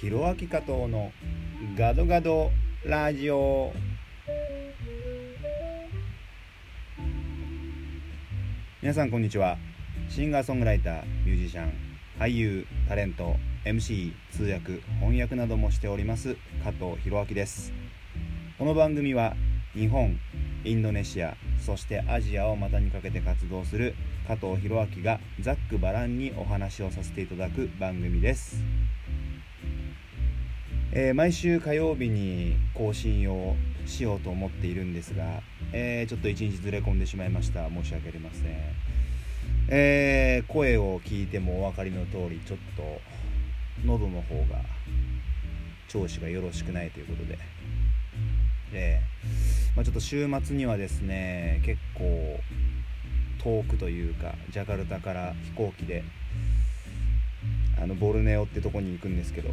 ひろあき加藤のガドガドラジオ。皆さんこんにちは。シンガーソングライターミュージシャン俳優タレント MC 通訳翻訳などもしております加藤弘明です。この番組は日本インドネシアそしてアジアを股にかけて活動する加藤弘明がざっくばらんにお話をさせていただく番組です。えー、毎週火曜日に更新をしようと思っているんですが、えー、ちょっと一日ずれ込んでしまいました。申し訳ありません、えー、声を聞いてもお分かりの通りちょっと喉の方が調子がよろしくないということで、えまあ、ちょっと週末にはですね結構遠くというかジャカルタから飛行機であのボルネオってとこに行くんですけど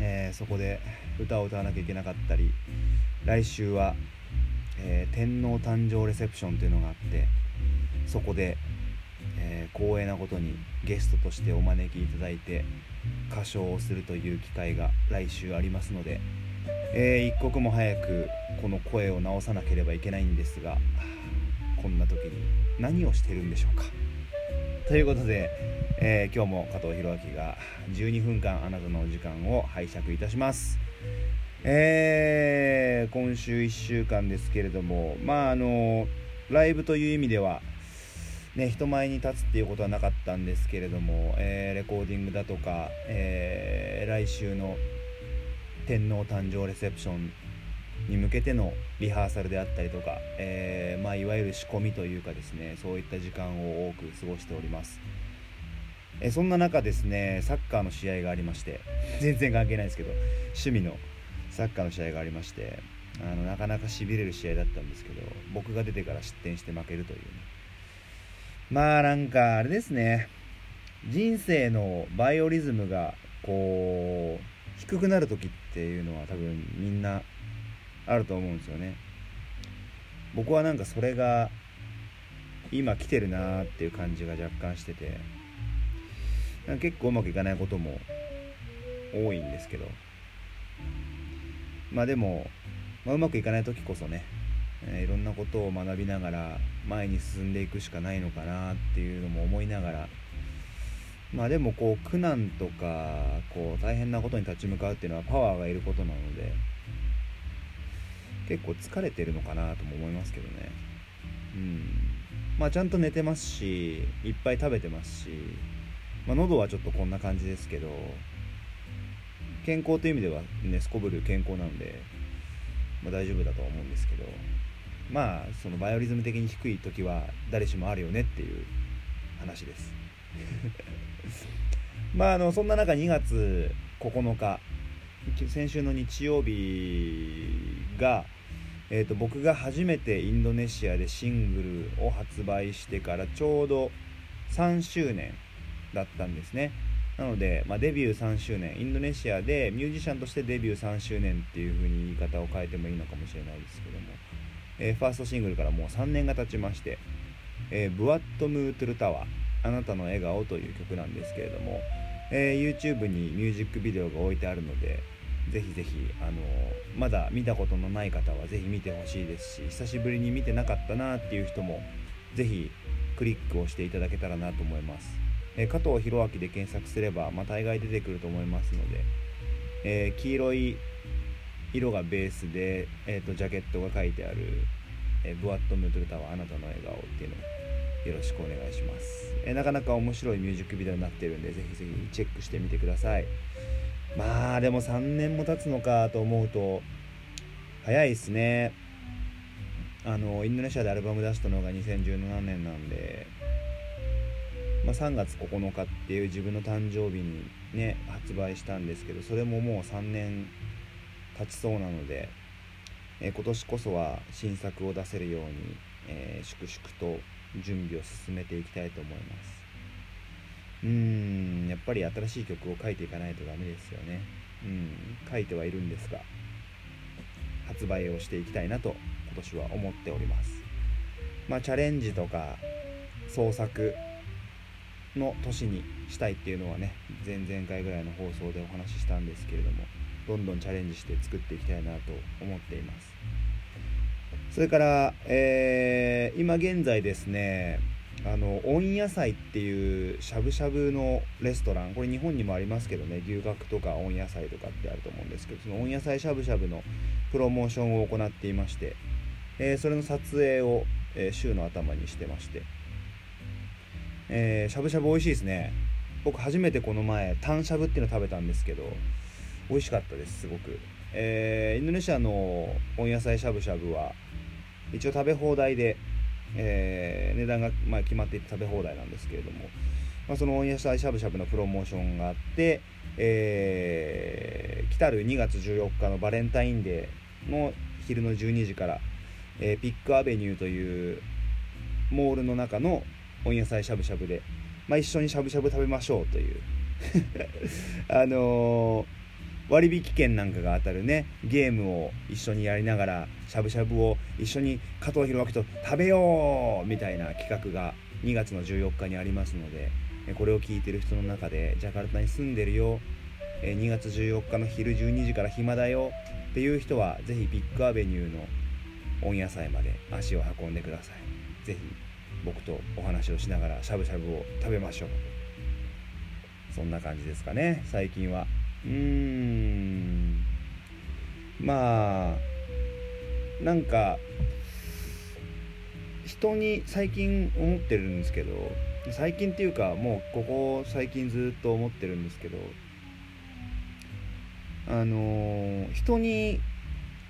えー、そこで歌を歌わなきゃいけなかったり来週は、えー、天皇誕生レセプションというのがあってそこで、えー、光栄なことにゲストとしてお招きいただいて歌唱をするという機会が来週ありますので、え一刻も早くこの声を直さなければいけないんですがこんな時に何をしてるんでしょうか？ということで、えー、今日も加藤弘明が12分間あなたのお時間を拝借いたします。えー、今週1週間ですけれども、まああの、ライブという意味では、ね、人前に立つっていうことはなかったんですけれども、えー、レコーディングだとか、えー、来週の天皇誕生レセプションに向けてのリハーサルであったりとか、えー、まあ、いわゆる仕込みというかですねそういった時間を多く過ごしております、え、そんな中ですねサッカーの試合がありまして 全然関係ないですけど趣味のサッカーの試合がありましてあのなかなかしびれる試合だったんですけど僕が出てから失点して負けるというね。まあなんかあれですね人生のバイオリズムがこう低くなる時っていうのは多分みんなあると思うんですよね。僕はなんかそれが今来てるなーっていう感じが若干してて結構うまくいかないことも多いんですけど。まあでも、まあ、うまくいかない時こそね、えー、いろんなことを学びながら前に進んでいくしかないのかなっていうのも思いながらまあでもこう苦難とかこう大変なことに立ち向かうっていうのはパワーがいることなので結構疲れてるのかなとも思いますけどね。うん。まあちゃんと寝てますしいっぱい食べてますし、まあ、喉はちょっとこんな感じですけど健康という意味ではねすこぶる健康なので、まあ、大丈夫だとは思うんですけどまあそのバイオリズム的に低い時は誰しもあるよねっていう話です。まああのそんな中2月9日先週の日曜日がえーと、僕が初めてインドネシアでシングルを発売してからちょうど3周年だったんですね。なので、まあ、デビュー3周年インドネシアでミュージシャンとしてデビュー3周年っていう風に言い方を変えてもいいのかもしれないですけども、えー、ファーストシングルからもう3年が経ちまして「えー、ブワット・ムートゥル・タワーあなたの笑顔」という曲なんですけれども、えー、YouTube にミュージックビデオが置いてあるのでぜひぜひあのまだ見たことのない方はぜひ見てほしいですし久しぶりに見てなかったなっていう人もぜひクリックをしていただけたらなと思います、え加藤弘明で検索すれば、まあ、大概出てくると思いますので、えー、黄色い色がベースで、えーと、ジャケットが書いてある「え、ブワット・ムートルタワーあなたの笑顔」っていうのをよろしくお願いします、え、なかなか面白いミュージックビデオになってるんでぜひぜひチェックしてみてください。まあでも3年も経つのかと思うと早いですね。あのインドネシアでアルバム出したのが2017年なんで、まあ、3月9日っていう自分の誕生日にね発売したんですけどそれももう3年経ちそうなので、え、今年こそは新作を出せるように、えー、粛々と準備を進めていきたいと思います。うんやっぱり新しい曲を書いていかないとダメですよね。うん書いてはいるんですが発売をしていきたいなと今年は思っております。まあチャレンジとか創作の年にしたいっていうのはね前々回ぐらいの放送でお話ししたんですけれどもどんどんチャレンジして作っていきたいなと思っています。それから、えー、今現在ですねあの温野菜っていうしゃぶしゃぶのレストランこれ日本にもありますけどね牛角とか温野菜とかってあると思うんですけどその温野菜しゃぶしゃぶのプロモーションを行っていまして、えー、それの撮影を、えー、週の頭にしてまして、えー、しゃぶしゃぶ美味しいですね。僕初めてこの前タンしゃぶっていうの食べたんですけど美味しかったですすごく、えー、インドネシアの温野菜しゃぶしゃぶは一応食べ放題でえー、値段がまあ決まっていて食べ放題なんですけれども、まあ、その温野菜しゃぶしゃぶのプロモーションがあって、えー、来たる2月14日のバレンタインデーの昼の12時から、えー、ピックアベニューというモールの中の温野菜しゃぶしゃぶで、まあ、一緒にしゃぶしゃぶ食べましょうという。あのー割引券なんかが当たるねゲームを一緒にやりながらしゃぶしゃぶを一緒に加藤弘明と食べようみたいな企画が2月の14日にありますのでこれを聞いてる人の中でジャカルタに住んでるよ2月14日の昼12時から暇だよっていう人はぜひビッグアベニューの温野菜まで足を運んでください。ぜひ僕とお話をしながらしゃぶしゃぶを食べましょう。そんな感じですかね。最近は。うん。まあなんか人に最近思ってるんですけど最近っていうかもうここ最近ずっと思ってるんですけどあの、人に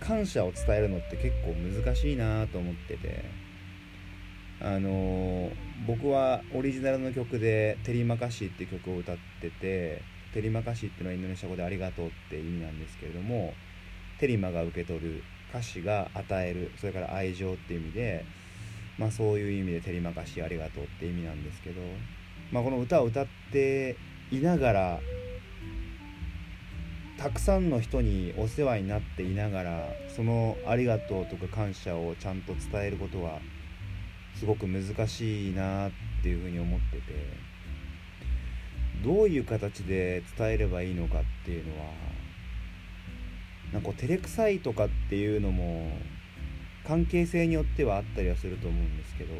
感謝を伝えるのって結構難しいなと思っててあの、僕はオリジナルの曲で「テリマカシー」って曲を歌っててテリマカシっていうのはインドネシア語でありがとうって意味なんですけれどもテリマが受け取る歌詞が与えるそれから愛情っていう意味でまあそういう意味でテリマカシありがとうって意味なんですけど、まあ、この歌を歌っていながらたくさんの人にお世話になっていながらそのありがとうとか感謝をちゃんと伝えることはすごく難しいなっていうふうに思ってて。どういう形で伝えればいいのかっていうのはなんか照れくさいとかっていうのも関係性によってはあったりはすると思うんですけど、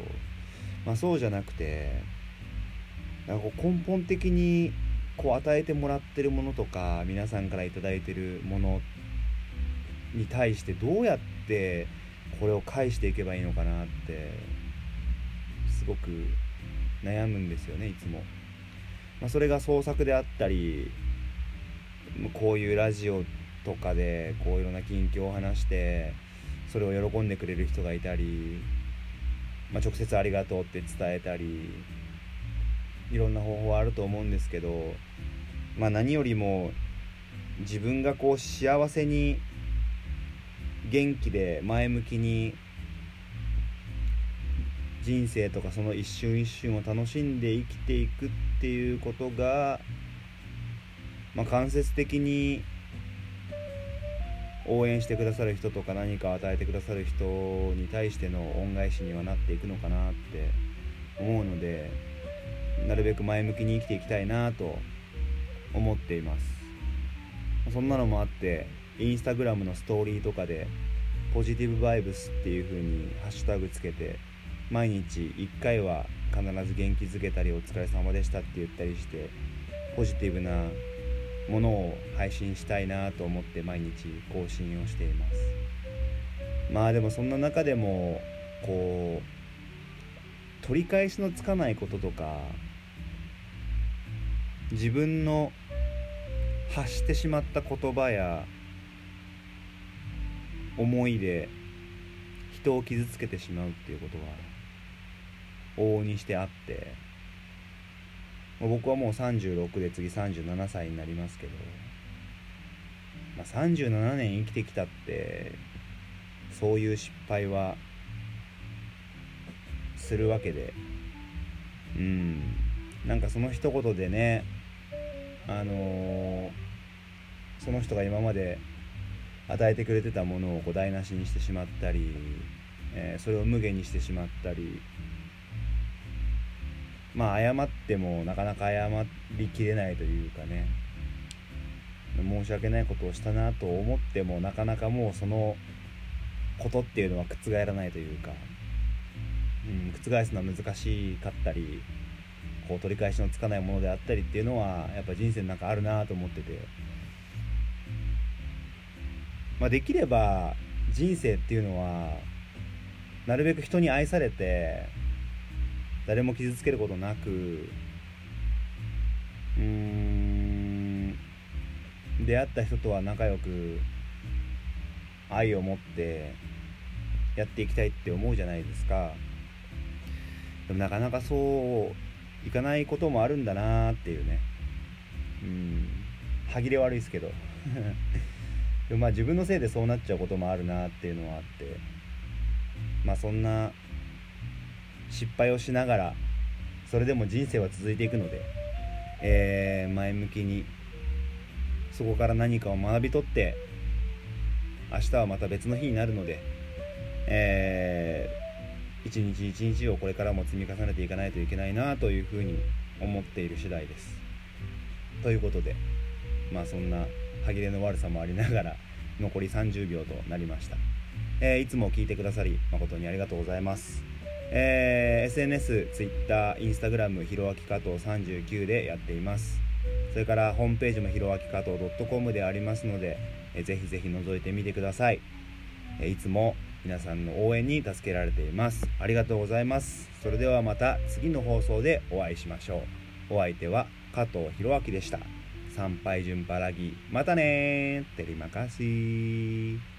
まあ、そうじゃなくてなんか根本的にこう与えてもらってるものとか皆さんから頂いてるものに対してどうやってこれを返していけばいいのかなってすごく悩むんですよねいつも。まあ、それが創作であったりこういうラジオとかでこういろんな近況を話してそれを喜んでくれる人がいたり、まあ、直接ありがとうって伝えたりいろんな方法はあると思うんですけど、まあ、何よりも自分がこう幸せに元気で前向きに人生とかその一瞬一瞬を楽しんで生きていくってていうことが、まあ、間接的に応援してくださる人とか何か与えてくださる人に対しての恩返しにはなっていくのかなって思うのでなるべく前向きに生きていきたいなと思っています。そんなのもあってインスタグラムのストーリーとかでポジティブバイブスっていう風にハッシュタグつけて毎日1回は必ず元気づけたりお疲れ様でしたって言ったりしてポジティブなものを配信したいなと思って毎日更新をしています。まあでもそんな中でもこう取り返しのつかないこととか自分の発してしまった言葉や思いで人を傷つけてしまうっていうことは往々にしてあって。僕はもう36で次37歳になりますけど、まあ、37年生きてきたってそういう失敗はするわけで。うん。なんかその一言でねあのー、その人が今まで与えてくれてたものをこう台無しにしてしまったり、えー、それを無限にしてしまったりまあ謝ってもなかなか謝りきれないというかね。申し訳ないことをしたなと思ってもなかなかもうそのことっていうのは覆らないというか、うん、覆すのは難しかったりこう取り返しのつかないものであったりっていうのはやっぱ人生の中あるなと思ってて、まあ、できれば人生っていうのはなるべく人に愛されて誰も傷つけることなく。うん。出会った人とは仲良く愛を持ってやっていきたいって思うじゃないですか。でもなかなかそういかないこともあるんだなっていうね。うん。歯切れ悪いですけど。でもまあ自分のせいでそうなっちゃうこともあるなっていうのはあって。まあそんな失敗をしながらそれでも人生は続いていくので、えー、前向きにそこから何かを学び取って明日はまた別の日になるので、えー、一日一日をこれからも積み重ねていかないといけないなというふうに思っている次第です。ということでまあそんな歯切れの悪さもありながら残り30秒となりました、えー、いつも聞いてくださり誠にありがとうございますえー、SNS、Twitter、Instagram ひろあき加藤39でやっています。それからホームページもひろあき加藤 .com でありますので、えー、ぜひぜひ覗いてみてください、えー、いつも皆さんの応援に助けられています。ありがとうございます。それではまた次の放送でお会いしましょう。お相手は加藤弘明でした。参拝順パラギまたねーテリマカシー。